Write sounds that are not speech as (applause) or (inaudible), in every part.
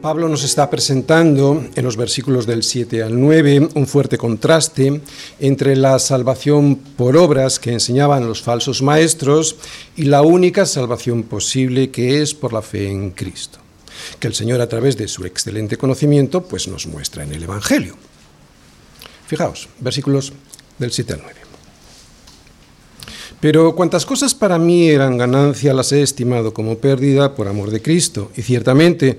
Pablo nos está presentando en los versículos del 7 al 9 un fuerte contraste entre la salvación por obras que enseñaban los falsos maestros y la única salvación posible que es por la fe en Cristo, que el Señor a través de su excelente conocimiento pues nos muestra en el Evangelio. Fijaos, versículos del 7 al 9. Pero cuantas cosas para mí eran ganancia las he estimado como pérdida por amor de Cristo, y ciertamente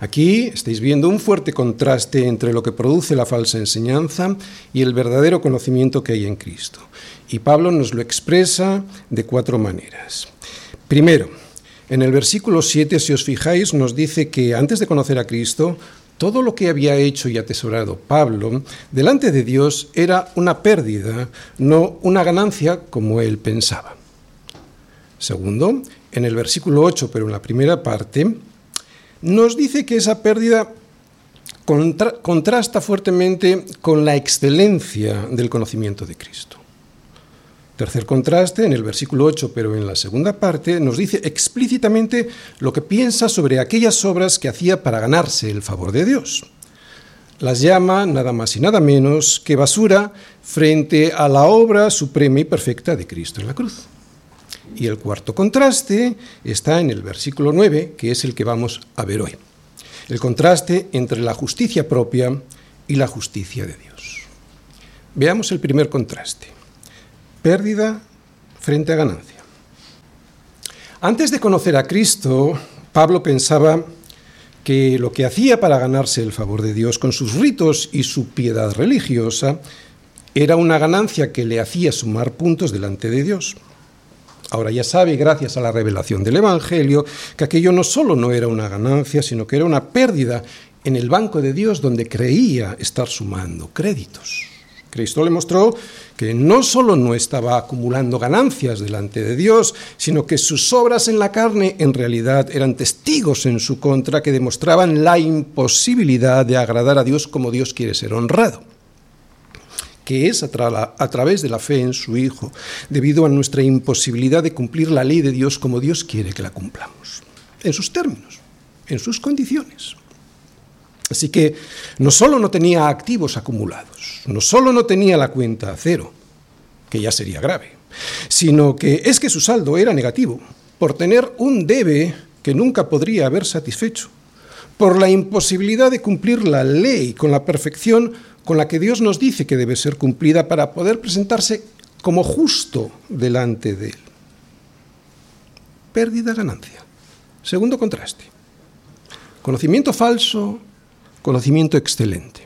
Aquí estáis viendo un fuerte contraste entre lo que produce la falsa enseñanza y el verdadero conocimiento que hay en Cristo. Y Pablo nos lo expresa de cuatro maneras. Primero, en el versículo 7, si os fijáis, nos dice que antes de conocer a Cristo, todo lo que había hecho y atesorado Pablo delante de Dios era una pérdida, no una ganancia como él pensaba. Segundo, en el versículo 8, pero en la primera parte, nos dice que esa pérdida contrasta fuertemente con la excelencia del conocimiento de Cristo. Tercer contraste, en el versículo 8, pero en la segunda parte, nos dice explícitamente lo que piensa sobre aquellas obras que hacía para ganarse el favor de Dios. Las llama nada más y nada menos que basura frente a la obra suprema y perfecta de Cristo en la cruz. Y el cuarto contraste está en el versículo 9, que es el que vamos a ver hoy. El contraste entre la justicia propia y la justicia de Dios. Veamos el primer contraste. Pérdida frente a ganancia. Antes de conocer a Cristo, Pablo pensaba que lo que hacía para ganarse el favor de Dios con sus ritos y su piedad religiosa era una ganancia que le hacía sumar puntos delante de Dios. Ahora ya sabe, gracias a la revelación del Evangelio, que aquello no solo no era una ganancia, sino que era una pérdida en el banco de Dios donde creía estar sumando créditos. Cristo le mostró que no solo no estaba acumulando ganancias delante de Dios, sino que sus obras en la carne en realidad eran testigos en su contra que demostraban la imposibilidad de agradar a Dios como Dios quiere ser honrado que es a, través de la fe en su Hijo, debido a nuestra imposibilidad de cumplir la ley de Dios como Dios quiere que la cumplamos, en sus términos, en sus condiciones. Así que no solo no tenía activos acumulados, no solo no tenía la cuenta a cero, que ya sería grave, sino que es que su saldo era negativo, por tener un debe que nunca podría haber satisfecho, por la imposibilidad de cumplir la ley con la perfección con la que Dios nos dice que debe ser cumplida para poder presentarse como justo delante de Él. Pérdida ganancia. Segundo contraste. Conocimiento falso, conocimiento excelente.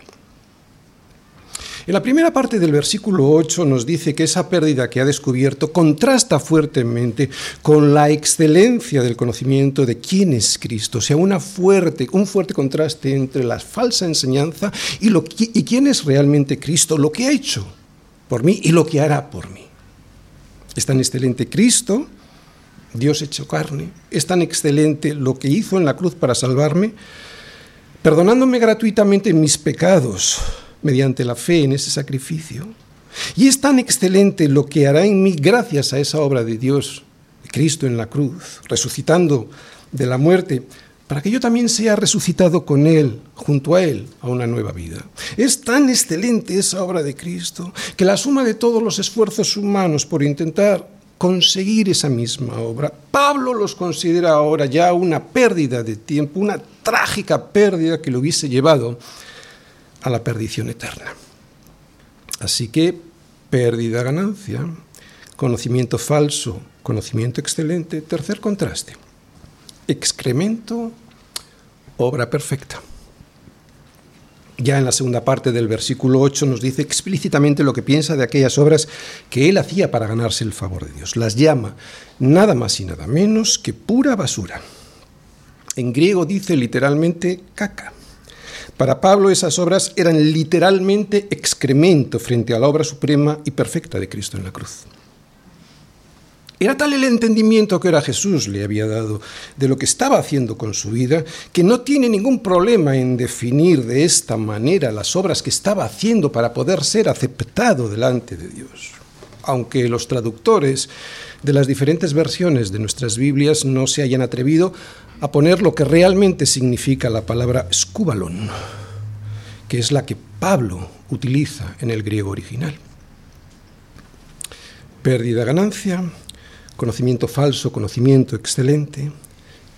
En la primera parte del versículo 8 nos dice que esa pérdida que ha descubierto contrasta fuertemente con la excelencia del conocimiento de quién es Cristo, o sea, una fuerte, un fuerte contraste entre la falsa enseñanza y, y quién es realmente Cristo, lo que ha hecho por mí y lo que hará por mí. Es tan excelente Cristo, Dios hecho carne, es tan excelente lo que hizo en la cruz para salvarme, perdonándome gratuitamente mis pecados mediante la fe en ese sacrificio. Y es tan excelente lo que hará en mí gracias a esa obra de Dios, de Cristo en la cruz, resucitando de la muerte, para que yo también sea resucitado con Él, junto a Él, a una nueva vida. Es tan excelente esa obra de Cristo que la suma de todos los esfuerzos humanos por intentar conseguir esa misma obra, Pablo los considera ahora ya una pérdida de tiempo, una trágica pérdida que lo hubiese llevado a la perdición eterna. Así que pérdida, ganancia, conocimiento falso, conocimiento excelente, tercer contraste, excremento, obra perfecta. Ya en la segunda parte del versículo 8 nos dice explícitamente lo que piensa de aquellas obras que él hacía para ganarse el favor de Dios. Las llama nada más y nada menos que pura basura. En griego dice literalmente caca Para Pablo esas obras eran literalmente excremento frente a la obra suprema y perfecta de Cristo en la cruz. Era tal el entendimiento que ahora Jesús le había dado de lo que estaba haciendo con su vida, que no tiene ningún problema en definir de esta manera las obras que estaba haciendo para poder ser aceptado delante de Dios. Aunque los traductores de las diferentes versiones de nuestras Biblias no se hayan atrevido a poner lo que realmente significa la palabra escúbalon, que es la que Pablo utiliza en el griego original. Pérdida, ganancia, conocimiento falso, conocimiento excelente,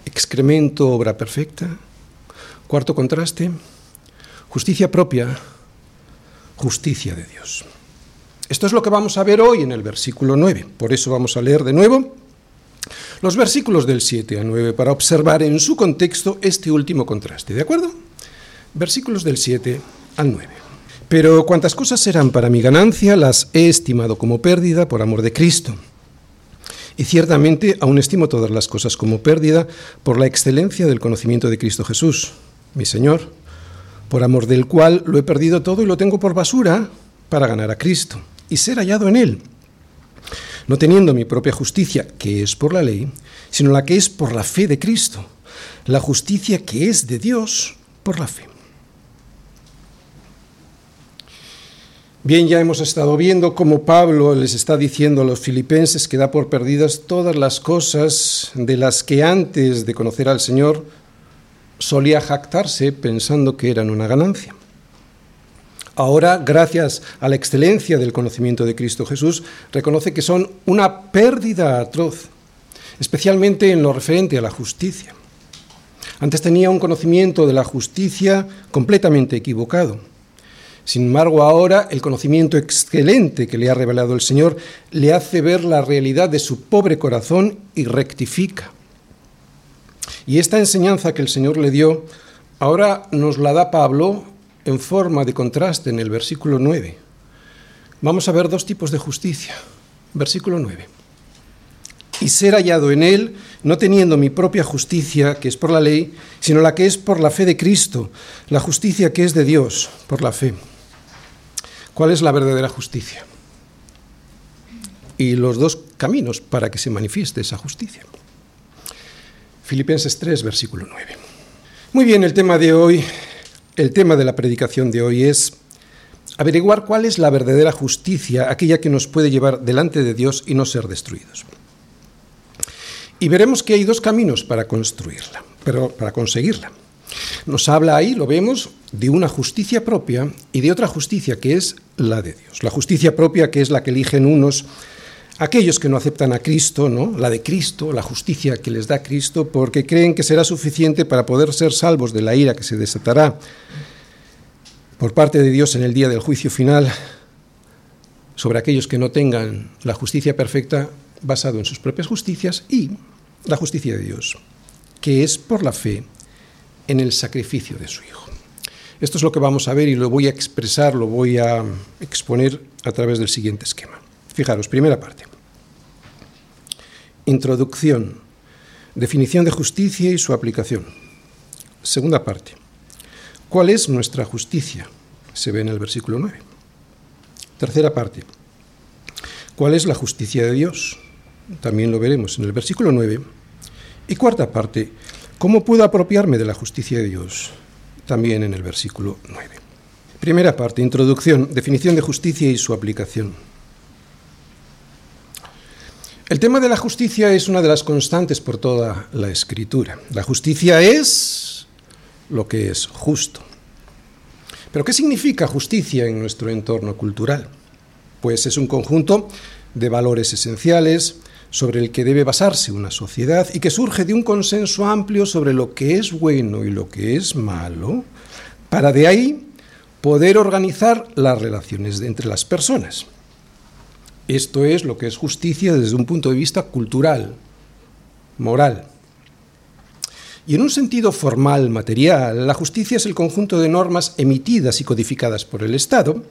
excremento, obra perfecta. Cuarto contraste, justicia propia, justicia de Dios. Esto es lo que vamos a ver hoy en el versículo 9. Por eso vamos a leer de nuevo los versículos del 7 a 9 para observar en su contexto este último contraste. ¿De acuerdo? Versículos del 7 al 9. Pero cuantas cosas serán para mi ganancia, las he estimado como pérdida por amor de Cristo. Y ciertamente aún estimo todas las cosas como pérdida por la excelencia del conocimiento de Cristo Jesús, mi Señor, por amor del cual lo he perdido todo y lo tengo por basura para ganar a Cristo y ser hallado en Él, no teniendo mi propia justicia, que es por la ley, sino la que es por la fe de Cristo, la justicia que es de Dios por la fe. Bien, ya hemos estado viendo cómo Pablo les está diciendo a los filipenses que da por perdidas todas las cosas de las que antes de conocer al Señor solía jactarse pensando que eran una ganancia. Ahora, gracias a la excelencia del conocimiento de Cristo Jesús, reconoce que son una pérdida atroz, especialmente en lo referente a la justicia. Antes tenía un conocimiento de la justicia completamente equivocado sin embargo, ahora el conocimiento excelente que le ha revelado el Señor le hace ver la realidad de su pobre corazón y rectifica. Y esta enseñanza que el Señor le dio, ahora nos la da Pablo en forma de contraste en el versículo 9. Vamos a ver dos tipos de justicia. Versículo 9. Y ser hallado en él, no teniendo mi propia justicia, que es por la ley, sino la que es por la fe de Cristo, la justicia que es de Dios, por la fe. ¿Cuál es la verdadera justicia? Y los dos caminos para que se manifieste esa justicia. Filipenses 3, versículo 9. Muy bien, el tema de hoy, el tema de la predicación de hoy es averiguar cuál es la verdadera justicia, aquella que nos puede llevar delante de Dios y no ser destruidos. Y veremos que hay dos caminos para construirla, pero para conseguirla. Nos habla ahí, lo vemos, de una justicia propia y de otra justicia que es la de Dios. La justicia propia que es la que eligen unos aquellos que no aceptan a Cristo, ¿no? La de Cristo, la justicia que les da Cristo porque creen que será suficiente para poder ser salvos de la ira que se desatará por parte de Dios en el día del juicio final sobre aquellos que no tengan la justicia perfecta basado en sus propias justicias y la justicia de Dios, que es por la fe en el sacrificio de su Hijo. Esto es lo que vamos a ver y lo voy a expresar, lo voy a exponer a través del siguiente esquema. Fijaros, primera parte. Introducción, definición de justicia y su aplicación. Segunda parte. ¿Cuál es nuestra justicia? Se ve en el versículo 9. Tercera parte. ¿Cuál es la justicia de Dios? También lo veremos en el versículo 9. Y cuarta parte, ¿cómo puedo apropiarme de la justicia de Dios? También en el versículo 9. Primera parte, introducción, definición de justicia y su aplicación. El tema de la justicia es una de las constantes por toda la escritura. La justicia es lo que es justo. Pero ¿qué significa justicia en nuestro entorno cultural? Pues es un conjunto de valores esenciales, sobre el que debe basarse una sociedad y que surge de un consenso amplio sobre lo que es bueno y lo que es malo, para de ahí poder organizar las relaciones entre las personas. Esto es lo que es justicia desde un punto de vista cultural, moral. Y en un sentido formal, material, la justicia es el conjunto de normas emitidas y codificadas por el Estado,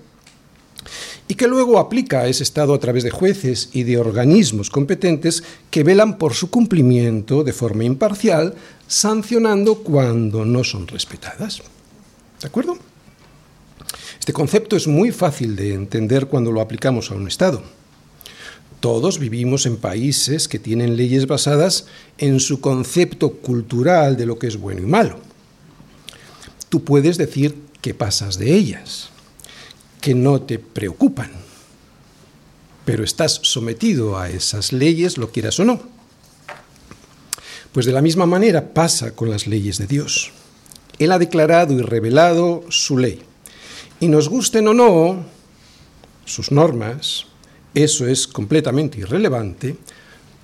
y que luego aplica a ese Estado a través de jueces y de organismos competentes que velan por su cumplimiento de forma imparcial, sancionando cuando no son respetadas. ¿De acuerdo? Este concepto es muy fácil de entender cuando lo aplicamos a un Estado. Todos vivimos en países que tienen leyes basadas en su concepto cultural de lo que es bueno y malo. Tú puedes decir que pasas de ellas, que no te preocupan, pero estás sometido a esas leyes, lo quieras o no. Pues de la misma manera pasa con las leyes de Dios. Él ha declarado y revelado su ley. Y nos gusten o no sus normas, eso es completamente irrelevante,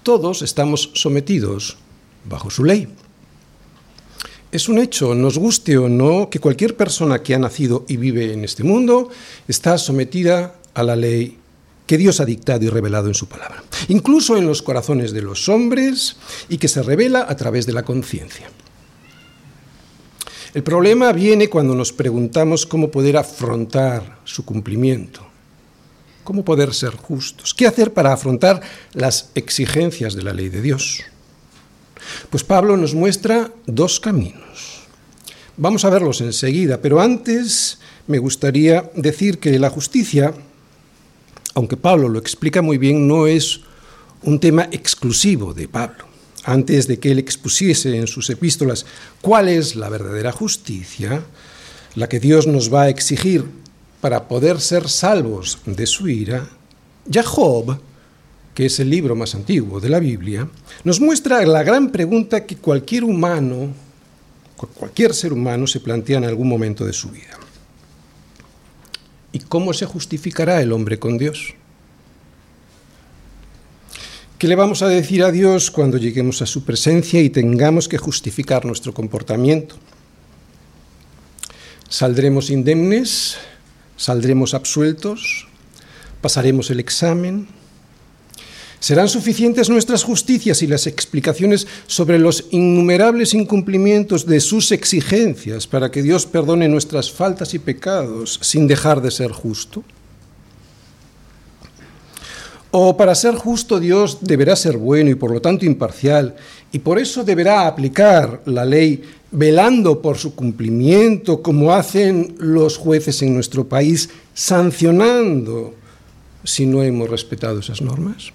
todos estamos sometidos bajo su ley. Es un hecho, nos guste o no, que cualquier persona que ha nacido y vive en este mundo está sometida a la ley que Dios ha dictado y revelado en su palabra, incluso en los corazones de los hombres y que se revela a través de la conciencia. El problema viene cuando nos preguntamos cómo poder afrontar su cumplimiento. ¿Cómo poder ser justos? ¿Qué hacer para afrontar las exigencias de la ley de Dios? Pues Pablo nos muestra dos caminos. Vamos a verlos enseguida, pero antes me gustaría decir que la justicia, aunque Pablo lo explica muy bien, no es un tema exclusivo de Pablo. Antes de que él expusiese en sus epístolas cuál es la verdadera justicia, la que Dios nos va a exigir para poder ser salvos de su ira, ya que es el libro más antiguo de la Biblia, nos muestra la gran pregunta que cualquier humano, cualquier ser humano se plantea en algún momento de su vida. ¿Y cómo se justificará el hombre con Dios? ¿Qué le vamos a decir a Dios cuando lleguemos a su presencia y tengamos que justificar nuestro comportamiento? ¿Saldremos indemnes? ¿Saldremos absueltos? ¿Pasaremos el examen? ¿Serán suficientes nuestras justicias y las explicaciones sobre los innumerables incumplimientos de sus exigencias para que Dios perdone nuestras faltas y pecados sin dejar de ser justo? ¿O para ser justo Dios deberá ser bueno y por lo tanto imparcial y por eso deberá aplicar la ley velando por su cumplimiento, como hacen los jueces en nuestro país, sancionando si no hemos respetado esas normas?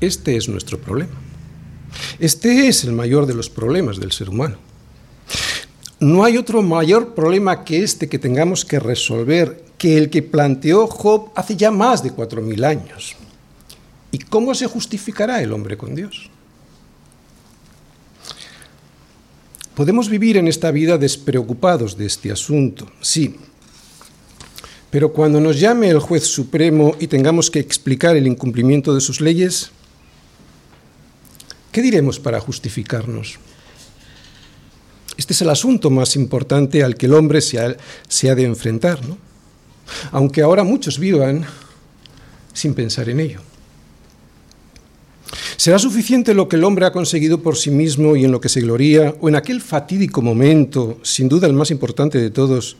Este es nuestro problema. Este es el mayor de los problemas del ser humano. No hay otro mayor problema que este que tengamos que resolver que el que planteó Job hace ya más de cuatro mil años. ¿Y cómo se justificará el hombre con Dios? Podemos vivir en esta vida despreocupados de este asunto, sí. Pero cuando nos llame el juez supremo y tengamos que explicar el incumplimiento de sus leyes, ¿qué diremos para justificarnos? Este es el asunto más importante al que el hombre se ha, de enfrentar, ¿no? Aunque ahora muchos vivan sin pensar en ello. ¿Será suficiente lo que el hombre ha conseguido por sí mismo y en lo que se gloría, o en aquel fatídico momento, sin duda el más importante de todos,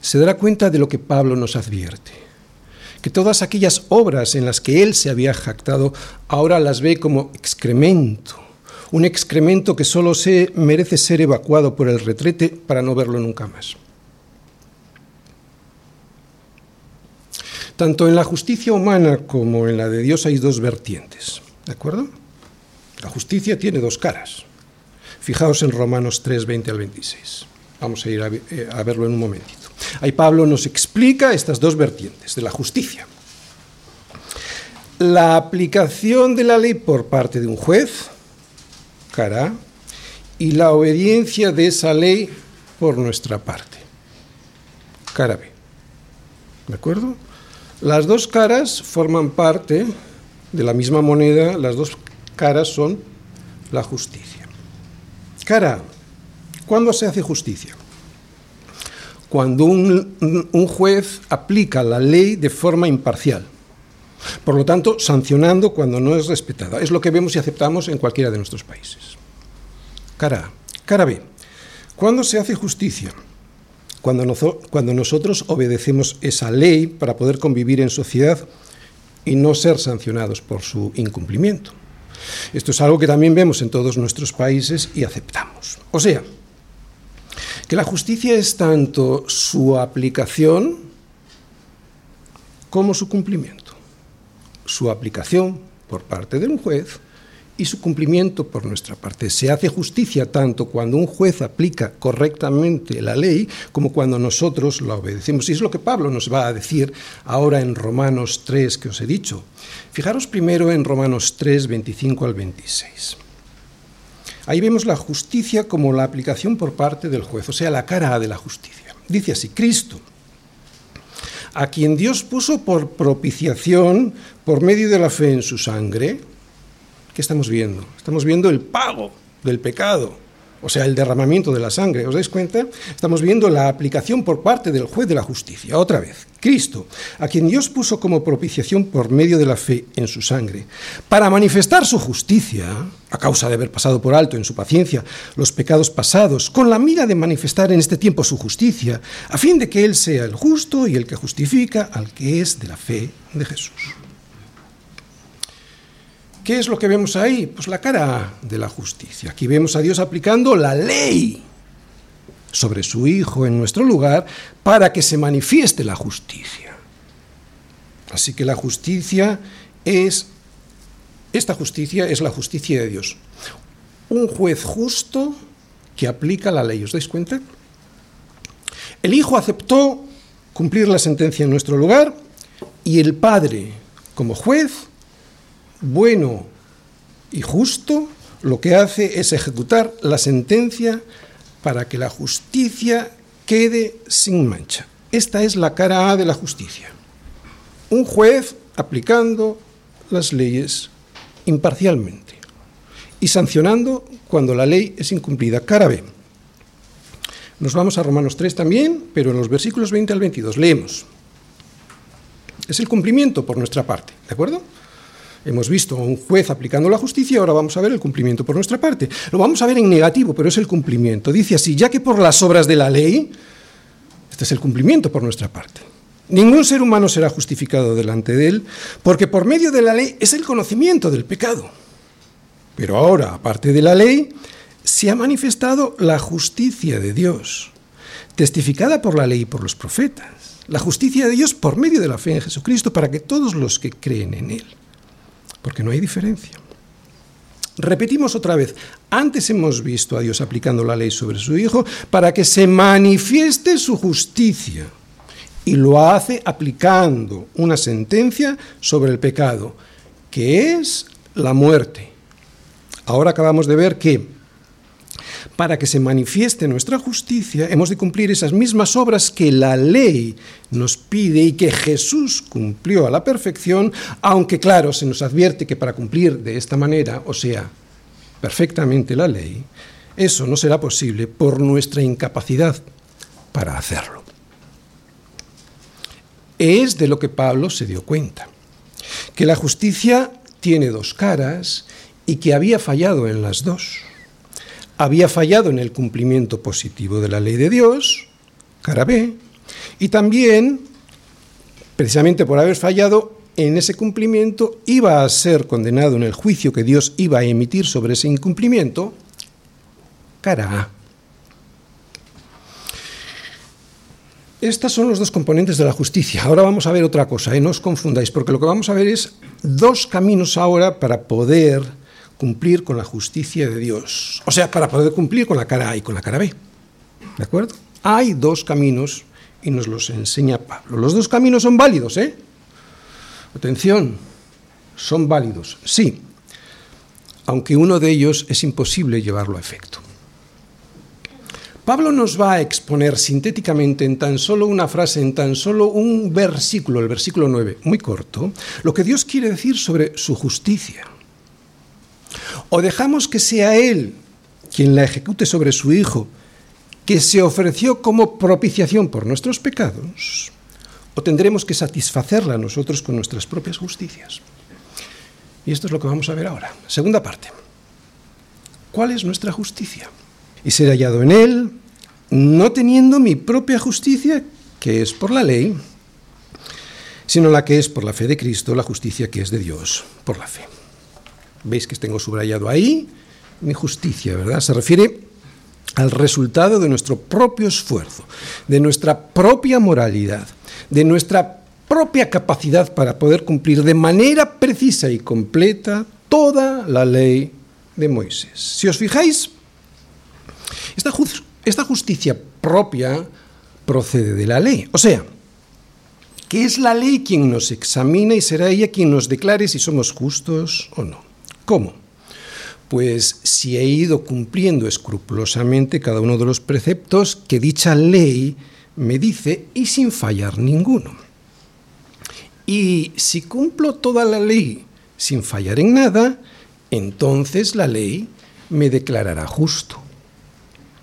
se dará cuenta de lo que Pablo nos advierte? Que todas aquellas obras en las que él se había jactado, ahora las ve como excremento, un excremento que solo se merece ser evacuado por el retrete para no verlo nunca más. Tanto en la justicia humana como en la de Dios hay dos vertientes. ¿De acuerdo? La justicia tiene dos caras. Fijaos en Romanos 3, 20 al 26. Vamos a ir a, eh, a verlo en un momentito. Ahí Pablo nos explica estas dos vertientes de la justicia. La aplicación de la ley por parte de un juez, cara, y la obediencia de esa ley por nuestra parte, cara B. ¿De acuerdo? Las dos caras forman parte de la misma moneda, las dos caras son la justicia. Cara, ¿cuándo se hace justicia? Cuando un, un, juez aplica la ley de forma imparcial. Por lo tanto, sancionando cuando no es respetada. Es lo que vemos y aceptamos en cualquiera de nuestros países. Cara A. Cara B. ¿Cuándo se hace justicia? Cuando, cuando nosotros obedecemos esa ley para poder convivir en sociedad y no ser sancionados por su incumplimiento. Esto es algo que también vemos en todos nuestros países y aceptamos. O sea, que la justicia es tanto su aplicación como su cumplimiento. Su aplicación por parte de un juez y su cumplimiento por nuestra parte. Se hace justicia tanto cuando un juez aplica correctamente la ley como cuando nosotros la obedecemos. Y es lo que Pablo nos va a decir ahora en Romanos 3 que os he dicho. Fijaros primero en Romanos 3, 25 al 26. Ahí vemos la justicia como la aplicación por parte del juez, o sea, la cara de la justicia. Dice así, Cristo, a quien Dios puso por propiciación por medio de la fe en su sangre, ¿qué estamos viendo? Estamos viendo el pago del pecado, o sea, el derramamiento de la sangre. ¿Os dais cuenta? Estamos viendo la aplicación por parte del juez de la justicia. Otra vez, Cristo, a quien Dios puso como propiciación por medio de la fe en su sangre, para manifestar su justicia, a causa de haber pasado por alto en su paciencia los pecados pasados, con la mira de manifestar en este tiempo su justicia, a fin de que Él sea el justo y el que justifica al que es de la fe de Jesús. ¿Qué es lo que vemos ahí? Pues la cara de la justicia. Aquí vemos a Dios aplicando la ley sobre su Hijo en nuestro lugar para que se manifieste la justicia. Así que la justicia es, esta justicia es la justicia de Dios. Un juez justo que aplica la ley. ¿Os dais cuenta? El Hijo aceptó cumplir la sentencia en nuestro lugar y el Padre, como juez, bueno y justo, lo que hace es ejecutar la sentencia para que la justicia quede sin mancha. Esta es la cara A de la justicia. Un juez aplicando las leyes imparcialmente y sancionando cuando la ley es incumplida. Cara B. Nos vamos a Romanos 3 también, pero en los versículos 20 al 22. Leemos. Es el cumplimiento por nuestra parte, ¿de acuerdo? Hemos visto a un juez aplicando la justicia, ahora vamos a ver el cumplimiento por nuestra parte. Lo vamos a ver en negativo, pero es el cumplimiento. Dice así, ya que por las obras de la ley, este es el cumplimiento por nuestra parte. Ningún ser humano será justificado delante de él, porque por medio de la ley es el conocimiento del pecado. Pero ahora, aparte de la ley, se ha manifestado la justicia de Dios, testificada por la ley y por los profetas. La justicia de Dios por medio de la fe en Jesucristo para que todos los que creen en Él porque no hay diferencia. Repetimos otra vez, antes hemos visto a Dios aplicando la ley sobre su Hijo para que se manifieste su justicia y lo hace aplicando una sentencia sobre el pecado, que es la muerte. Ahora acabamos de ver que para que se manifieste nuestra justicia, hemos de cumplir esas mismas obras que la ley nos pide y que Jesús cumplió a la perfección, aunque claro, se nos advierte que para cumplir de esta manera, o sea, perfectamente la ley, eso no será posible por nuestra incapacidad para hacerlo. Es de lo que Pablo se dio cuenta, que la justicia tiene dos caras y que había fallado en las dos había fallado en el cumplimiento positivo de la ley de Dios, cara B, y también, precisamente por haber fallado en ese cumplimiento, iba a ser condenado en el juicio que Dios iba a emitir sobre ese incumplimiento, cara A. Estas son los dos componentes de la justicia. Ahora vamos a ver otra cosa, ¿eh? no os confundáis, porque lo que vamos a ver es dos caminos ahora para poder cumplir con la justicia de Dios. O sea, para poder cumplir con la cara A y con la cara B. ¿De acuerdo? Hay dos caminos y nos los enseña Pablo. Los dos caminos son válidos, ¿eh? Atención, son válidos, sí, aunque uno de ellos es imposible llevarlo a efecto. Pablo nos va a exponer sintéticamente en tan solo una frase, en tan solo un versículo, el versículo 9, muy corto, lo que Dios quiere decir sobre su justicia. O dejamos que sea Él quien la ejecute sobre su Hijo, que se ofreció como propiciación por nuestros pecados, o tendremos que satisfacerla nosotros con nuestras propias justicias. Y esto es lo que vamos a ver ahora. Segunda parte. ¿Cuál es nuestra justicia? Y ser hallado en Él, no teniendo mi propia justicia, que es por la ley, sino la que es por la fe de Cristo, la justicia que es de Dios por la fe. Veis que tengo subrayado ahí mi justicia, ¿verdad? Se refiere al resultado de nuestro propio esfuerzo, de nuestra propia moralidad, de nuestra propia capacidad para poder cumplir de manera precisa y completa toda la ley de Moisés. Si os fijáis, esta, justicia propia procede de la ley. O sea, que es la ley quien nos examina y será ella quien nos declare si somos justos o no. ¿Cómo? Pues si he ido cumpliendo escrupulosamente cada uno de los preceptos que dicha ley me dice y sin fallar ninguno. Y si cumplo toda la ley sin fallar en nada, entonces la ley me declarará justo.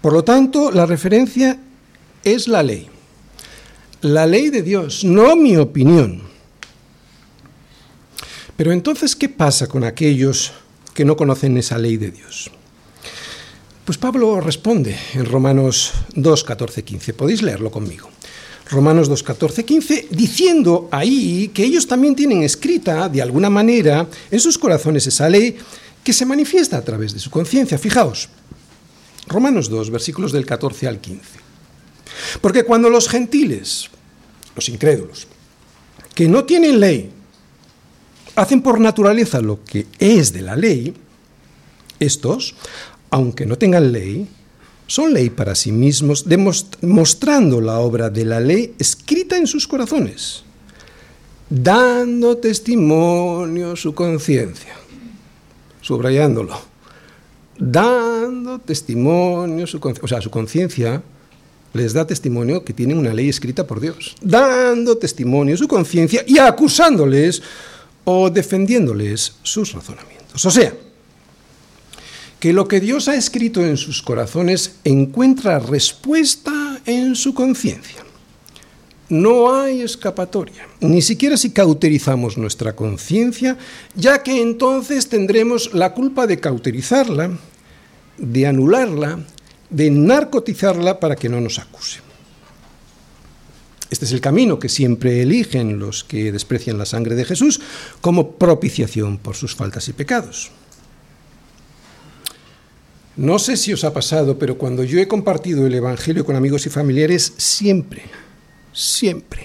Por lo tanto, la referencia es la ley. La ley de Dios, no mi opinión. Pero entonces, ¿qué pasa con aquellos que no conocen esa ley de Dios? Pues Pablo responde en Romanos 2, 14, 15. Podéis leerlo conmigo. Romanos 2, 14, 15, diciendo ahí que ellos también tienen escrita, de alguna manera, en sus corazones esa ley que se manifiesta a través de su conciencia. Fijaos, Romanos 2, versículos del 14 al 15. Porque cuando los gentiles, los incrédulos, que no tienen ley, hacen por naturaleza lo que es de la ley, estos, aunque no tengan ley, son ley para sí mismos, demostrando la obra de la ley escrita en sus corazones, dando testimonio su conciencia, subrayándolo, dando testimonio su conciencia, o sea, su conciencia les da testimonio que tienen una ley escrita por Dios, dando testimonio su conciencia y acusándoles o defendiéndoles sus razonamientos. O sea, que lo que Dios ha escrito en sus corazones encuentra respuesta en su conciencia. No hay escapatoria, ni siquiera si cauterizamos nuestra conciencia, ya que entonces tendremos la culpa de cauterizarla, de anularla, de narcotizarla para que no nos acuse. Este es el camino que siempre eligen los que desprecian la sangre de Jesús como propiciación por sus faltas y pecados. No sé si os ha pasado, pero cuando yo he compartido el Evangelio con amigos y familiares, siempre, siempre,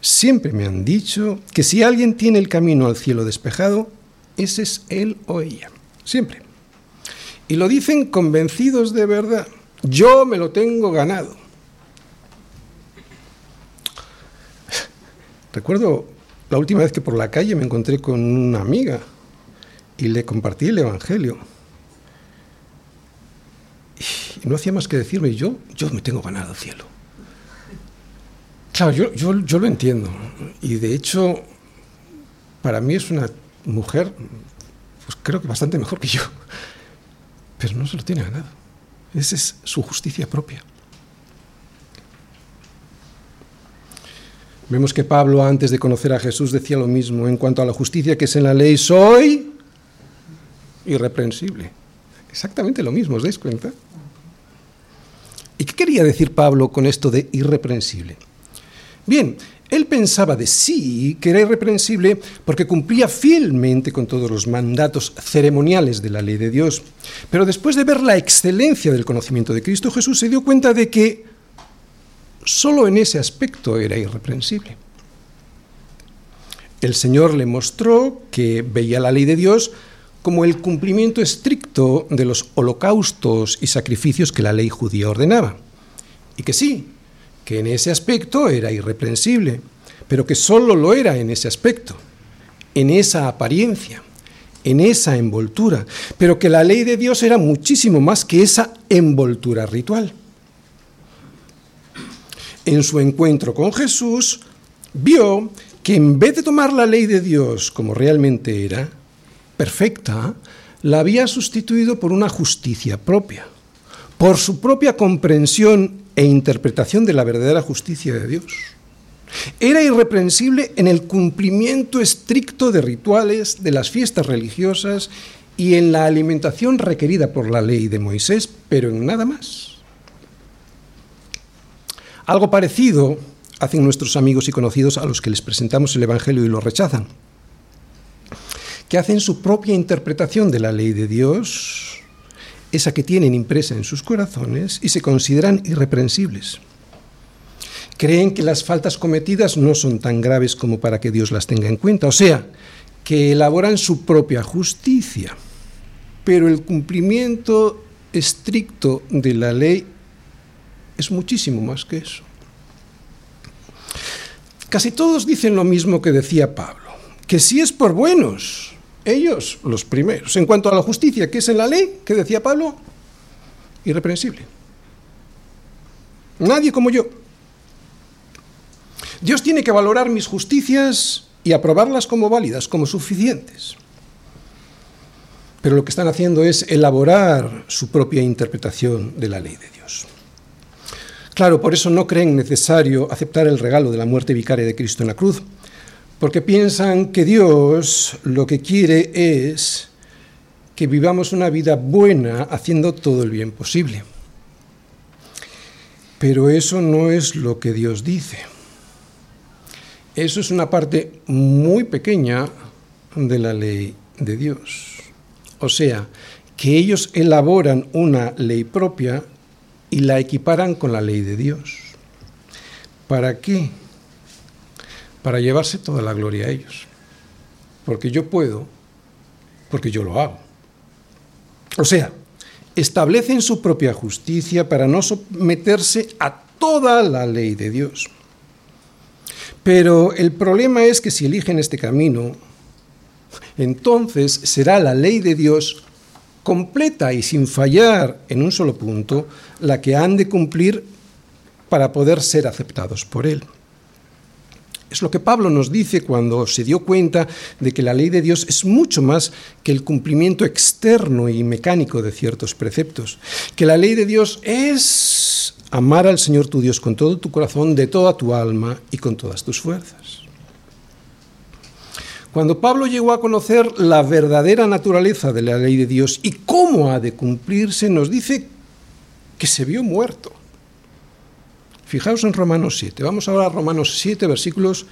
siempre me han dicho que si alguien tiene el camino al cielo despejado, ese es él o ella. Siempre. Y lo dicen convencidos de verdad. Yo me lo tengo ganado. Recuerdo la última vez que por la calle me encontré con una amiga y le compartí el Evangelio. Y no hacía más que decirme, yo, yo me tengo ganado el cielo. Claro, yo, yo, yo lo entiendo. Y de hecho, para mí es una mujer, pues creo que bastante mejor que yo. Pero no se lo tiene ganado. Esa es su justicia propia. Vemos que Pablo, antes de conocer a Jesús, decía lo mismo. En cuanto a la justicia que es en la ley, soy irreprensible. Exactamente lo mismo, ¿os dais cuenta? ¿Y qué quería decir Pablo con esto de irreprensible? Bien, él pensaba de sí que era irreprensible porque cumplía fielmente con todos los mandatos ceremoniales de la ley de Dios. Pero después de ver la excelencia del conocimiento de Cristo Jesús, se dio cuenta de que solo en ese aspecto era irreprensible. El Señor le mostró que veía la ley de Dios como el cumplimiento estricto de los holocaustos y sacrificios que la ley judía ordenaba. Y que sí, que en ese aspecto era irreprensible, pero que solo lo era en ese aspecto, en esa apariencia, en esa envoltura, pero que la ley de Dios era muchísimo más que esa envoltura ritual. En su encuentro con Jesús, vio que en vez de tomar la ley de Dios como realmente era, perfecta, la había sustituido por una justicia propia, por su propia comprensión e interpretación de la verdadera justicia de Dios. Era irreprensible en el cumplimiento estricto de rituales, de las fiestas religiosas y en la alimentación requerida por la ley de Moisés, pero en nada más. Algo parecido hacen nuestros amigos y conocidos a los que les presentamos el Evangelio y lo rechazan que hacen su propia interpretación de la ley de Dios, esa que tienen impresa en sus corazones, y se consideran irreprensibles. Creen que las faltas cometidas no son tan graves como para que Dios las tenga en cuenta, o sea, que elaboran su propia justicia. Pero el cumplimiento estricto de la ley es muchísimo más que eso. Casi todos dicen lo mismo que decía Pablo, que si es por buenos, ellos los primeros. En cuanto a la justicia que es en la ley, que decía Pablo, irreprensible. Nadie como yo. Dios tiene que valorar mis justicias y aprobarlas como válidas, como suficientes. Pero lo que están haciendo es elaborar su propia interpretación de la ley de Dios. Claro, por eso no creen necesario aceptar el regalo de la muerte vicaria de Cristo en la cruz, porque piensan que Dios lo que quiere es que vivamos una vida buena haciendo todo el bien posible. Pero eso no es lo que Dios dice. Eso es una parte muy pequeña de la ley de Dios. O sea, que ellos elaboran una ley propia y la equiparan con la ley de Dios. ¿Para qué? Para llevarse toda la gloria a ellos. Porque yo puedo, porque yo lo hago. O sea, establecen su propia justicia para no someterse a toda la ley de Dios. Pero el problema es que si eligen este camino, entonces será la ley de Dios completa y sin fallar en un solo punto la que han de cumplir para poder ser aceptados por Él. Es lo que Pablo nos dice cuando se dio cuenta de que la ley de Dios es mucho más que el cumplimiento externo y mecánico de ciertos preceptos, que la ley de Dios es amar al Señor tu Dios con todo tu corazón, de toda tu alma y con todas tus fuerzas. Cuando Pablo llegó a conocer la verdadera naturaleza de la ley de Dios y cómo ha de cumplirse, nos dice que se vio muerto. Fijaos en Romanos 7. Vamos ahora a Romanos 7, versículos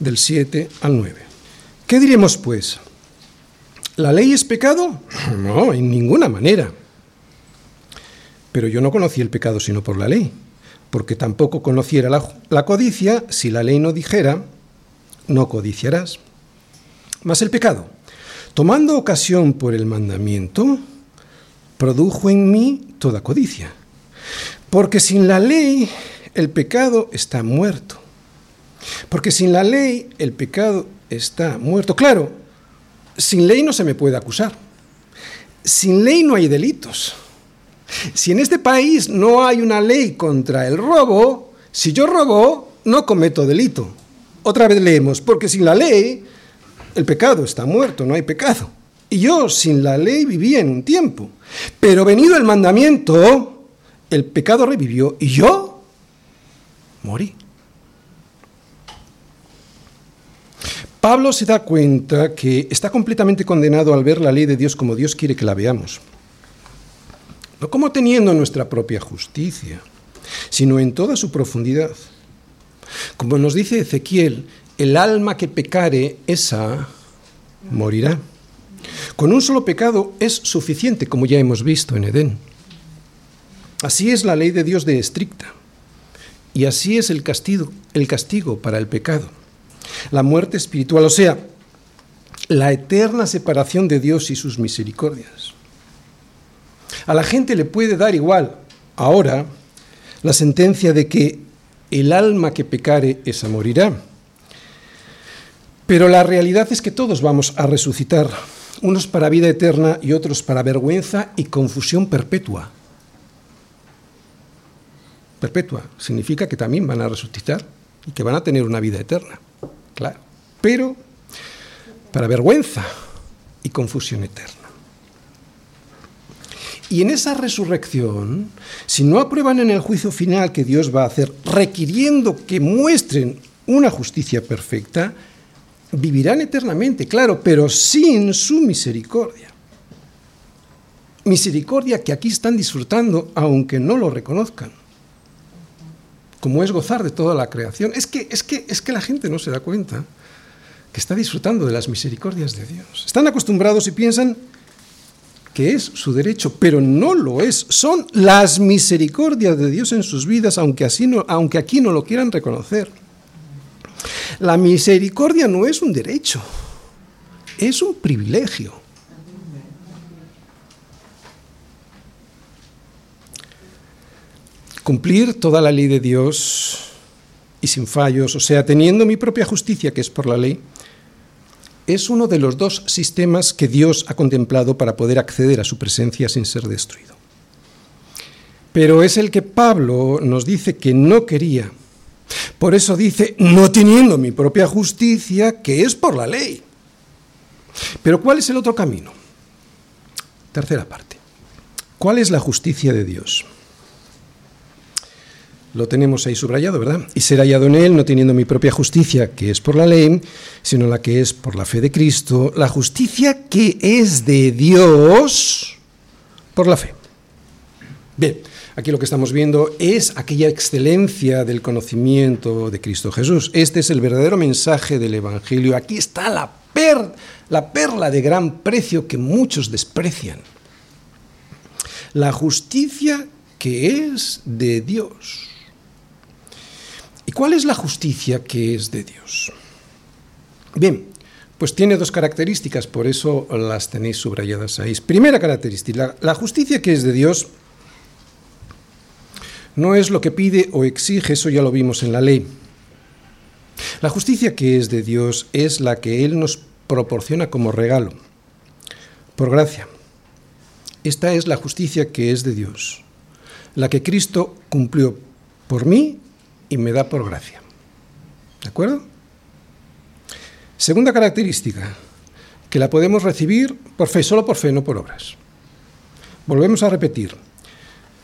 del 7 al 9. ¿Qué diremos pues? ¿La ley es pecado? (clears throat) No, en ninguna manera. Pero yo no conocí el pecado sino por la ley, porque tampoco conociera la, la codicia si la ley no dijera, no codiciarás. Mas el pecado, tomando ocasión por el mandamiento, produjo en mí toda codicia. Porque sin la ley el pecado está muerto. Porque sin la ley el pecado está muerto. Claro, sin ley no se me puede acusar. Sin ley no hay delitos. Si en este país no hay una ley contra el robo, si yo robo, no cometo delito. Otra vez leemos, porque sin la ley el pecado está muerto, no hay pecado. Y yo sin la ley vivía en un tiempo. Pero venido el mandamiento, el pecado revivió y yo morí. Pablo se da cuenta que está completamente condenado al ver la ley de Dios como Dios quiere que la veamos. No como teniendo nuestra propia justicia, sino en toda su profundidad. Como nos dice Ezequiel, el alma que pecare, esa morirá. Con un solo pecado es suficiente, como ya hemos visto en Edén. Así es la ley de Dios de estricta. Y así es el castigo, el castigo para el pecado. La muerte espiritual, o sea, la eterna separación de Dios y sus misericordias. A la gente le puede dar igual ahora la sentencia de que el alma que pecare, esa morirá. Pero la realidad es que todos vamos a resucitar, unos para vida eterna y otros para vergüenza y confusión perpetua. Perpetua significa que también van a resucitar y que van a tener una vida eterna, claro. Pero para vergüenza y confusión eterna. Y en esa resurrección, si no aprueban en el juicio final que Dios va a hacer, requiriendo que muestren una justicia perfecta, vivirán eternamente, claro, pero sin su misericordia. Misericordia que aquí están disfrutando aunque no lo reconozcan. Como es gozar de toda la creación. Es que, es que, es que la gente no se da cuenta que está disfrutando de las misericordias de Dios. Están acostumbrados y piensan que es su derecho, pero no lo es. Son las misericordias de Dios en sus vidas, aunque, así no, aunque aquí no lo quieran reconocer. La misericordia no es un derecho, es un privilegio. Cumplir toda la ley de Dios y sin fallos, o sea, teniendo mi propia justicia, que es por la ley, es uno de los dos sistemas que Dios ha contemplado para poder acceder a su presencia sin ser destruido. Pero es el que Pablo nos dice que no quería. Por eso dice, no teniendo mi propia justicia, que es por la ley. Pero ¿cuál es el otro camino? Tercera parte. ¿Cuál es la justicia de Dios? Lo tenemos ahí subrayado, ¿verdad? Y ser hallado en él, no teniendo mi propia justicia, que es por la ley, sino la que es por la fe de Cristo, la justicia que es de Dios por la fe. Bien, aquí lo que estamos viendo es aquella excelencia del conocimiento de Cristo Jesús. Este es el verdadero mensaje del Evangelio. Aquí está la, per, la perla de gran precio que muchos desprecian. La justicia que es de Dios. ¿Y cuál es la justicia que es de Dios? Bien, pues tiene dos características, por eso las tenéis subrayadas ahí. Primera característica, la, justicia que es de Dios no es lo que pide o exige, eso ya lo vimos en la ley. La justicia que es de Dios es la que Él nos proporciona como regalo, por gracia. Esta es la justicia que es de Dios, la que Cristo cumplió por mí y me da por gracia. ¿De acuerdo? Segunda característica, que la podemos recibir por fe, solo por fe, no por obras. Volvemos a repetir.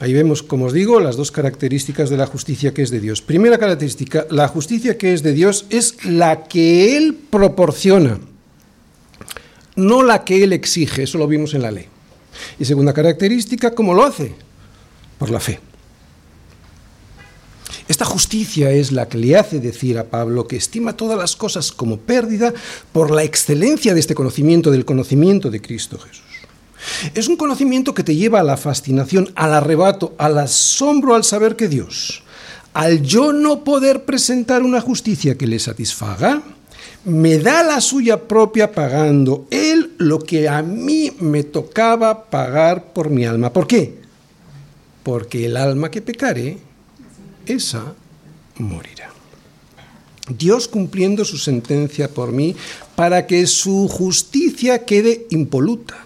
Ahí vemos, como os digo, las dos características de la justicia que es de Dios. Primera característica, la justicia que es de Dios es la que Él proporciona, no la que Él exige, eso lo vimos en la ley. Y segunda característica, ¿cómo lo hace? Por la fe. Esta justicia es la que le hace decir a Pablo que estima todas las cosas como pérdida por la excelencia de este conocimiento, del conocimiento de Cristo Jesús. Es un conocimiento que te lleva a la fascinación, al arrebato, al asombro al saber que Dios, al yo no poder presentar una justicia que le satisfaga, me da la suya propia pagando Él lo que a mí me tocaba pagar por mi alma. ¿Por qué? Porque el alma que pecare esa morirá. Dios cumpliendo su sentencia por mí para que su justicia quede impoluta.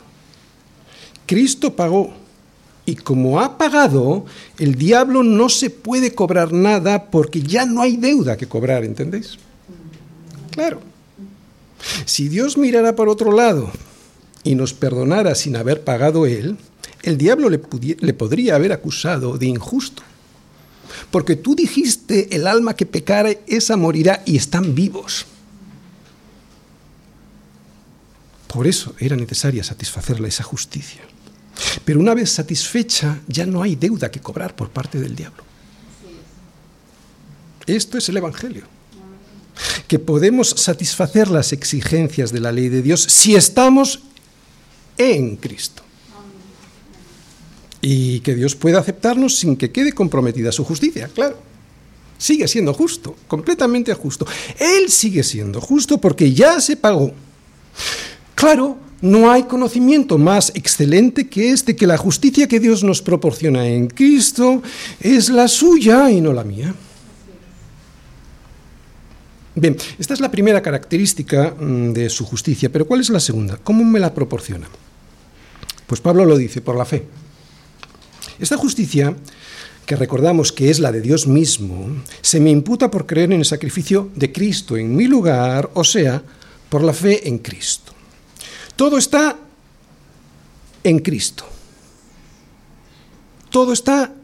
Cristo pagó y como ha pagado, el diablo no se puede cobrar nada porque ya no hay deuda que cobrar, ¿entendéis? Claro. Si Dios mirara por otro lado y nos perdonara sin haber pagado Él, el diablo le, le podría haber acusado de injusto porque tú dijiste, el alma que pecare, esa morirá y están vivos. Por eso era necesaria satisfacerle esa justicia. Pero una vez satisfecha, ya no hay deuda que cobrar por parte del diablo. Esto es el Evangelio. Que podemos satisfacer las exigencias de la ley de Dios si estamos en Cristo y que Dios pueda aceptarnos sin que quede comprometida su justicia, claro. Sigue siendo justo, completamente justo. Él sigue siendo justo porque ya se pagó. Claro, no hay conocimiento más excelente que este, que la justicia que Dios nos proporciona en Cristo es la suya y no la mía. Bien, esta es la primera característica mm, de su justicia, pero ¿cuál es la segunda? ¿Cómo me la proporciona? Pues Pablo lo dice, por la fe. Esta justicia, que recordamos que es la de Dios mismo, se me imputa por creer en el sacrificio de Cristo en mi lugar, o sea, por la fe en Cristo. Todo está en Cristo. Todo está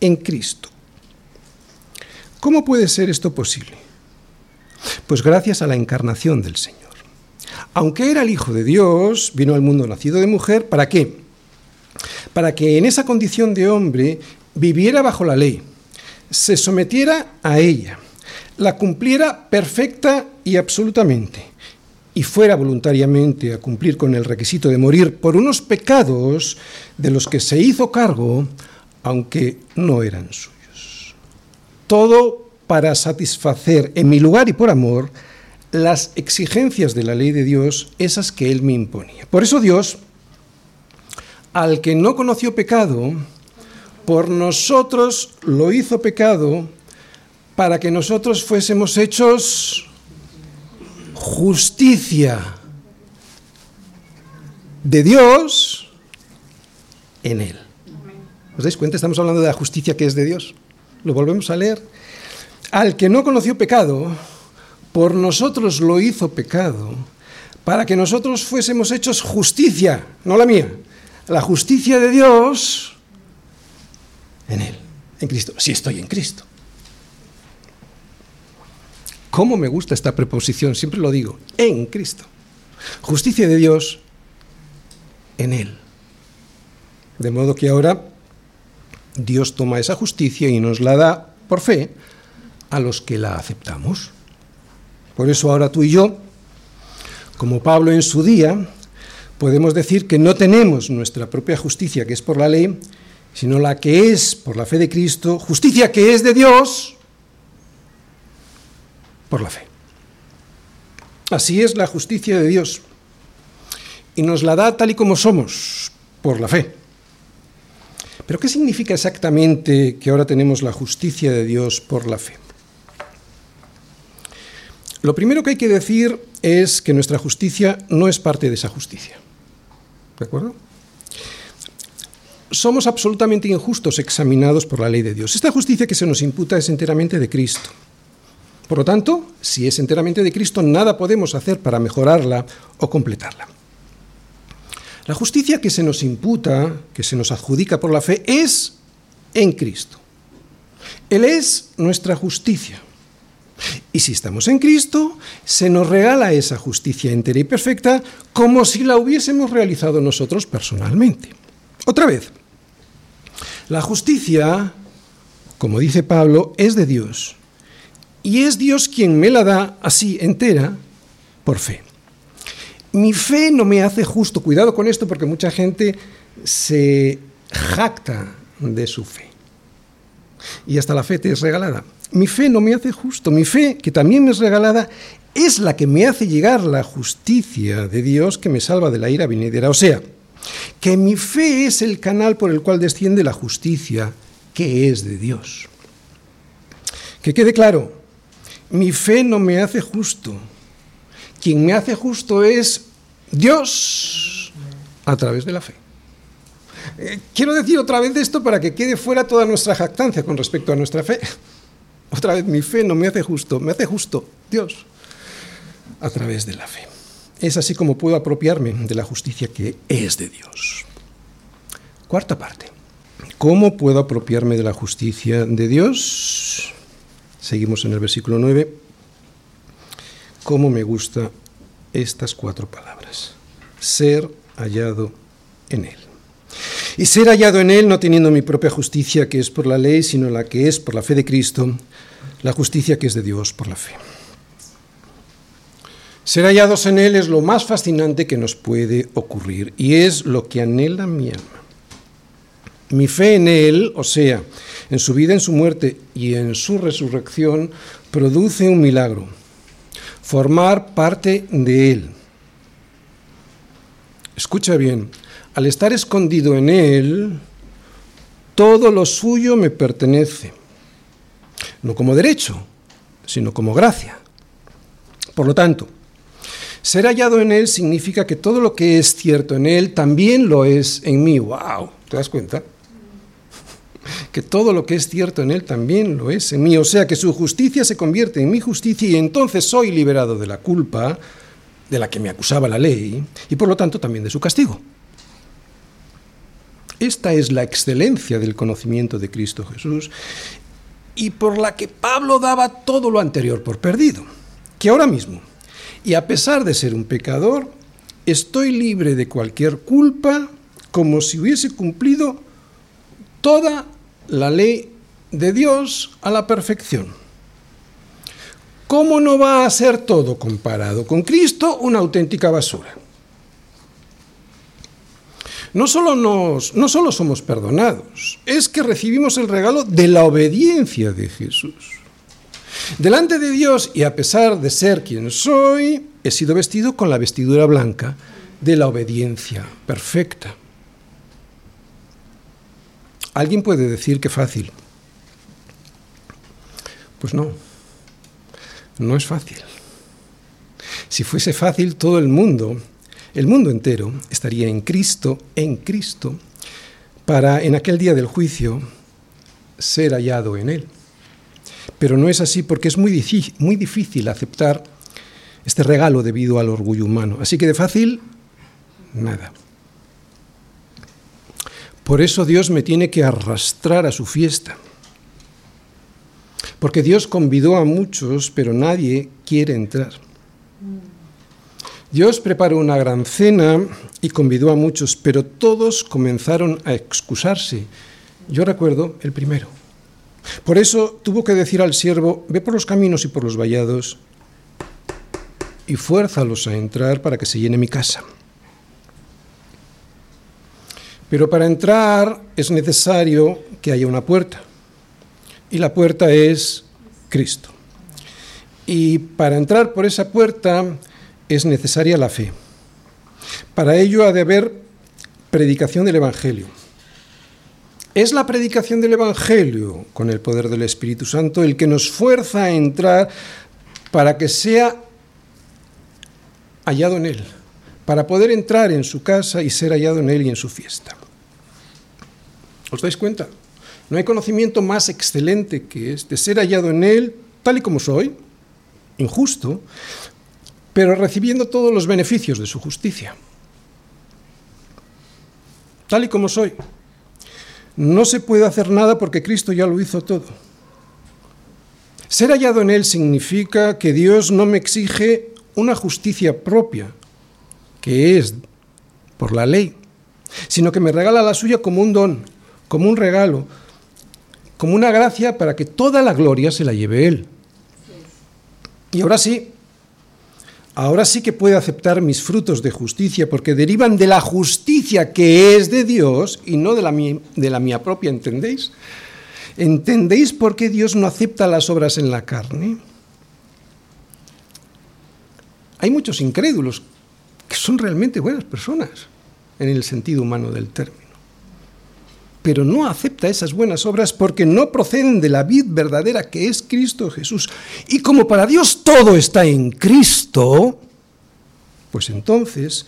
en Cristo. ¿Cómo puede ser esto posible? Pues gracias a la encarnación del Señor. Aunque era el Hijo de Dios, vino al mundo nacido de mujer, ¿para qué? para que en esa condición de hombre viviera bajo la ley, se sometiera a ella, la cumpliera perfecta y absolutamente, y fuera voluntariamente a cumplir con el requisito de morir por unos pecados de los que se hizo cargo, aunque no eran suyos. Todo para satisfacer en mi lugar y por amor las exigencias de la ley de Dios, esas que Él me imponía. Por eso Dios, al que no conoció pecado, por nosotros lo hizo pecado para que nosotros fuésemos hechos justicia de Dios en Él. ¿Os dais cuenta? Estamos hablando de la justicia que es de Dios. Lo volvemos a leer. Al que no conoció pecado, por nosotros lo hizo pecado, para que nosotros fuésemos hechos justicia, no la mía, la justicia de Dios en Él, en Cristo. Si estoy en Cristo. ¿Cómo me gusta esta preposición? Siempre lo digo, en Cristo. Justicia de Dios en Él. De modo que ahora Dios toma esa justicia y nos la da por fe a los que la aceptamos. Por eso ahora tú y yo, como Pablo en su día, podemos decir que no tenemos nuestra propia justicia, que es por la ley, sino la que es por la fe de Cristo, justicia que es de Dios por la fe. Así es la justicia de Dios. Y nos la da tal y como somos, por la fe. Pero ¿qué significa exactamente que ahora tenemos la justicia de Dios por la fe? Lo primero que hay que decir es que nuestra justicia no es parte de esa justicia. ¿De acuerdo? Somos absolutamente injustos examinados por la ley de Dios. Esta justicia que se nos imputa es enteramente de Cristo. Por lo tanto, si es enteramente de Cristo, nada podemos hacer para mejorarla o completarla. La justicia que se nos imputa, que se nos adjudica por la fe, es en Cristo. Él es nuestra justicia. Y si estamos en Cristo, se nos regala esa justicia entera y perfecta como si la hubiésemos realizado nosotros personalmente. Otra vez, la justicia, como dice Pablo, es de Dios y es Dios quien me la da así entera por fe. Mi fe no me hace justo, cuidado con esto porque mucha gente se jacta de su fe. Y hasta la fe te es regalada. Mi fe no me hace justo, mi fe, que también me es regalada, es la que me hace llegar la justicia de Dios que me salva de la ira venidera. O sea, que mi fe es el canal por el cual desciende la justicia que es de Dios. Que quede claro, mi fe no me hace justo. Quien me hace justo es Dios a través de la fe. Eh, quiero decir otra vez esto para que quede fuera toda nuestra jactancia con respecto a nuestra fe. (laughs) Otra vez, mi fe no me hace justo, me hace justo Dios a través de la fe. Es así como puedo apropiarme de la justicia que es de Dios. Cuarta parte. ¿Cómo puedo apropiarme de la justicia de Dios? Seguimos en el versículo 9. ¿Cómo me gusta estas cuatro palabras? Ser hallado en Él. Y ser hallado en Él no teniendo mi propia justicia que es por la ley, sino la que es por la fe de Cristo, la justicia que es de Dios por la fe. Ser hallados en Él es lo más fascinante que nos puede ocurrir y es lo que anhela mi alma. Mi fe en Él, o sea, en su vida, en su muerte y en su resurrección, produce un milagro, formar parte de Él. Escucha bien, al estar escondido en Él, todo lo suyo me pertenece, no como derecho, sino como gracia. Por lo tanto, ser hallado en Él significa que todo lo que es cierto en Él también lo es en mí. ¡Wow! ¿Te das cuenta? Que todo lo que es cierto en Él también lo es en mí. O sea, que su justicia se convierte en mi justicia y entonces soy liberado de la culpa de la que me acusaba la ley y por lo tanto también de su castigo. Esta es la excelencia del conocimiento de Cristo Jesús y por la que Pablo daba todo lo anterior por perdido. Que ahora mismo, y a pesar de ser un pecador, estoy libre de cualquier culpa como si hubiese cumplido toda la ley de Dios a la perfección. ¿cómo no va a ser todo comparado con Cristo una auténtica basura? No solo, nos, no solo somos perdonados, es que recibimos el regalo de la obediencia de Jesús. Delante de Dios, y a pesar de ser quien soy, he sido vestido con la vestidura blanca de la obediencia perfecta. Alguien puede decir que fácil. Pues no, no es fácil. Si fuese fácil, todo el mundo el mundo entero estaría en Cristo, en Cristo, para en aquel día del juicio ser hallado en Él. Pero no es así porque es muy difícil, muy difícil aceptar este regalo debido al orgullo humano. Así que de fácil, nada. Por eso Dios me tiene que arrastrar a su fiesta. Porque Dios convidó a muchos, pero nadie quiere entrar. Dios preparó una gran cena y convidó a muchos, pero todos comenzaron a excusarse. Yo recuerdo el primero. Por eso tuvo que decir al siervo, ve por los caminos y por los vallados y fuérzalos a entrar para que se llene mi casa. Pero para entrar es necesario que haya una puerta. Y la puerta es Cristo. Y para entrar por esa puerta es necesaria la fe. Para ello ha de haber predicación del Evangelio. Es la predicación del Evangelio, con el poder del Espíritu Santo, el que nos fuerza a entrar para que sea hallado en Él, para poder entrar en su casa y ser hallado en Él y en su fiesta. ¿Os dais cuenta? No hay conocimiento más excelente que este, ser hallado en Él tal y como soy, injusto, pero recibiendo todos los beneficios de su justicia. Tal y como soy. No se puede hacer nada porque Cristo ya lo hizo todo. Ser hallado en Él significa que Dios no me exige una justicia propia, que es por la ley, sino que me regala la suya como un don, como un regalo, como una gracia para que toda la gloria se la lleve Él. Y ahora sí, ahora sí que puede aceptar mis frutos de justicia, porque derivan de la justicia que es de Dios y no de la, de la mía propia, ¿entendéis? ¿Entendéis por qué Dios no acepta las obras en la carne? Hay muchos incrédulos que son realmente buenas personas en el sentido humano del término pero no acepta esas buenas obras porque no proceden de la vid verdadera que es Cristo Jesús. Y como para Dios todo está en Cristo, pues entonces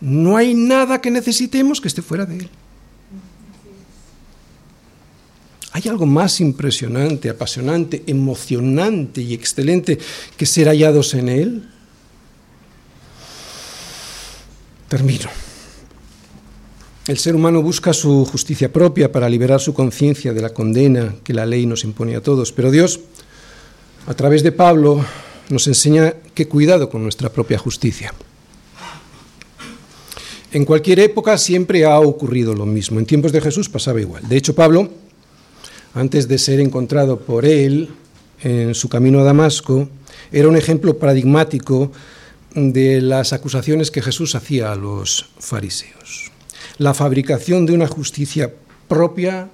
no hay nada que necesitemos que esté fuera de Él. ¿Hay algo más impresionante, apasionante, emocionante y excelente que ser hallados en Él? Termino. El ser humano busca su justicia propia para liberar su conciencia de la condena que la ley nos impone a todos, pero Dios, a través de Pablo, nos enseña que cuidado con nuestra propia justicia. En cualquier época siempre ha ocurrido lo mismo. En tiempos de Jesús pasaba igual. De hecho, Pablo, antes de ser encontrado por él en su camino a Damasco, era un ejemplo paradigmático de las acusaciones que Jesús hacía a los fariseos la fabricación de una justicia propia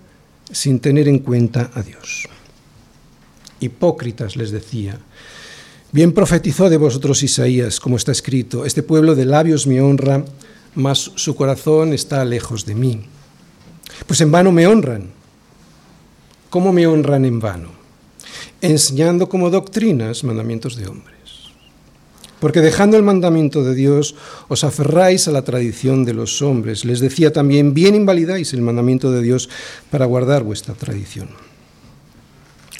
sin tener en cuenta a Dios. Hipócritas les decía, bien profetizó de vosotros Isaías, como está escrito, este pueblo de labios me honra, mas su corazón está lejos de mí. Pues en vano me honran. ¿Cómo me honran en vano? Enseñando como doctrinas mandamientos de hombres. Porque dejando el mandamiento de Dios, os aferráis a la tradición de los hombres. Les decía también, bien invalidáis el mandamiento de Dios para guardar vuestra tradición.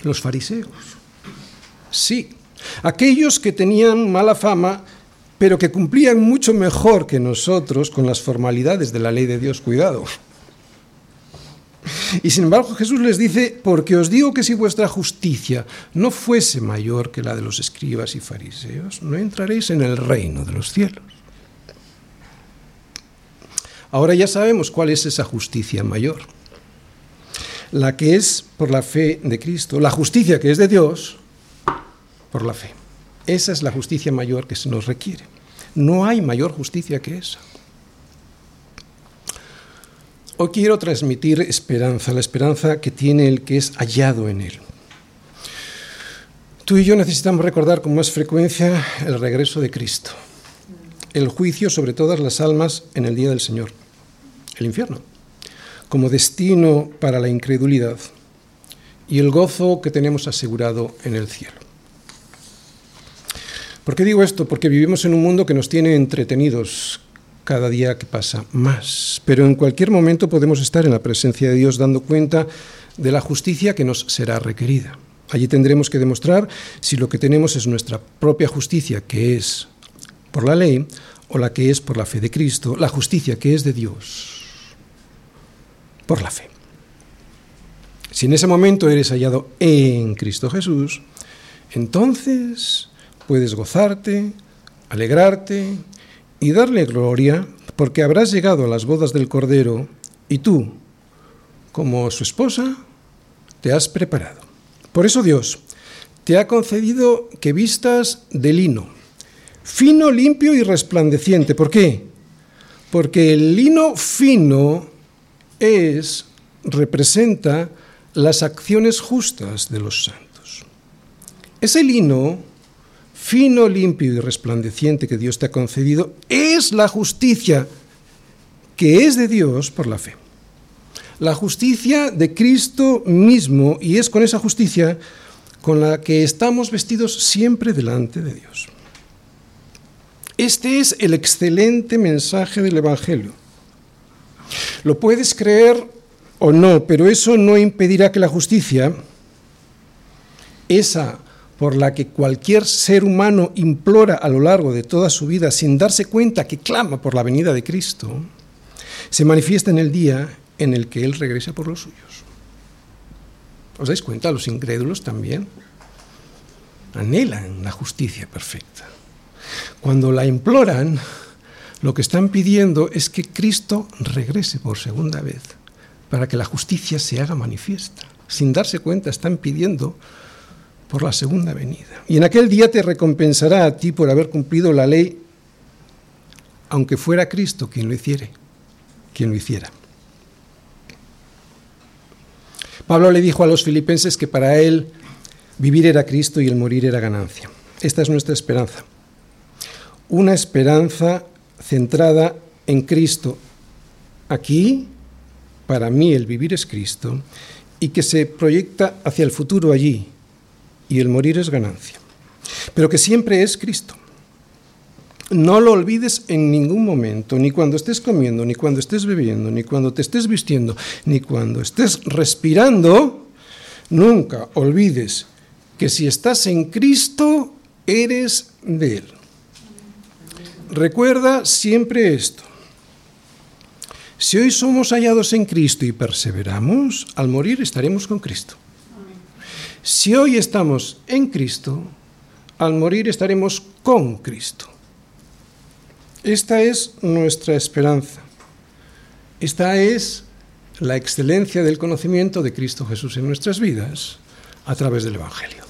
Los fariseos. Sí, aquellos que tenían mala fama, pero que cumplían mucho mejor que nosotros con las formalidades de la ley de Dios. Cuidado. Y sin embargo Jesús les dice, porque os digo que si vuestra justicia no fuese mayor que la de los escribas y fariseos, no entraréis en el reino de los cielos. Ahora ya sabemos cuál es esa justicia mayor. La que es por la fe de Cristo, la justicia que es de Dios, por la fe. Esa es la justicia mayor que se nos requiere. No hay mayor justicia que esa. Hoy quiero transmitir esperanza, la esperanza que tiene el que es hallado en él. Tú y yo necesitamos recordar con más frecuencia el regreso de Cristo, el juicio sobre todas las almas en el día del Señor, el infierno, como destino para la incredulidad y el gozo que tenemos asegurado en el cielo. ¿Por qué digo esto? Porque vivimos en un mundo que nos tiene entretenidos, cada día que pasa más. Pero en cualquier momento podemos estar en la presencia de Dios dando cuenta de la justicia que nos será requerida. Allí tendremos que demostrar si lo que tenemos es nuestra propia justicia, que es por la ley, o la que es por la fe de Cristo, la justicia que es de Dios, por la fe. Si en ese momento eres hallado en Cristo Jesús, entonces puedes gozarte, alegrarte y darle gloria, porque habrás llegado a las bodas del Cordero y tú, como su esposa, te has preparado. Por eso Dios te ha concedido que vistas de lino, fino, limpio y resplandeciente. ¿Por qué? Porque el lino fino es, representa las acciones justas de los santos. Ese lino fino, limpio y resplandeciente que Dios te ha concedido, es la justicia que es de Dios por la fe. La justicia de Cristo mismo, y es con esa justicia con la que estamos vestidos siempre delante de Dios. Este es el excelente mensaje del Evangelio. Lo puedes creer o no, pero eso no impedirá que la justicia, esa por la que cualquier ser humano implora a lo largo de toda su vida sin darse cuenta que clama por la venida de Cristo, se manifiesta en el día en el que Él regresa por los suyos. ¿Os dais cuenta? Los incrédulos también anhelan la justicia perfecta. Cuando la imploran, lo que están pidiendo es que Cristo regrese por segunda vez para que la justicia se haga manifiesta. Sin darse cuenta, están pidiendo por la segunda venida. Y en aquel día te recompensará a ti por haber cumplido la ley, aunque fuera Cristo quien lo hiciere, quien lo hiciera. Pablo le dijo a los filipenses que para él vivir era Cristo y el morir era ganancia. Esta es nuestra esperanza. Una esperanza centrada en Cristo. Aquí, para mí, el vivir es Cristo y que se proyecta hacia el futuro allí, y el morir es ganancia, pero que siempre es Cristo. No lo olvides en ningún momento, ni cuando estés comiendo, ni cuando estés bebiendo, ni cuando te estés vistiendo, ni cuando estés respirando. Nunca olvides que si estás en Cristo, eres de Él. Recuerda siempre esto. Si hoy somos hallados en Cristo y perseveramos, al morir estaremos con Cristo. Si hoy estamos en Cristo, al morir estaremos con Cristo. Esta es nuestra esperanza. Esta es la excelencia del conocimiento de Cristo Jesús en nuestras vidas a través del Evangelio.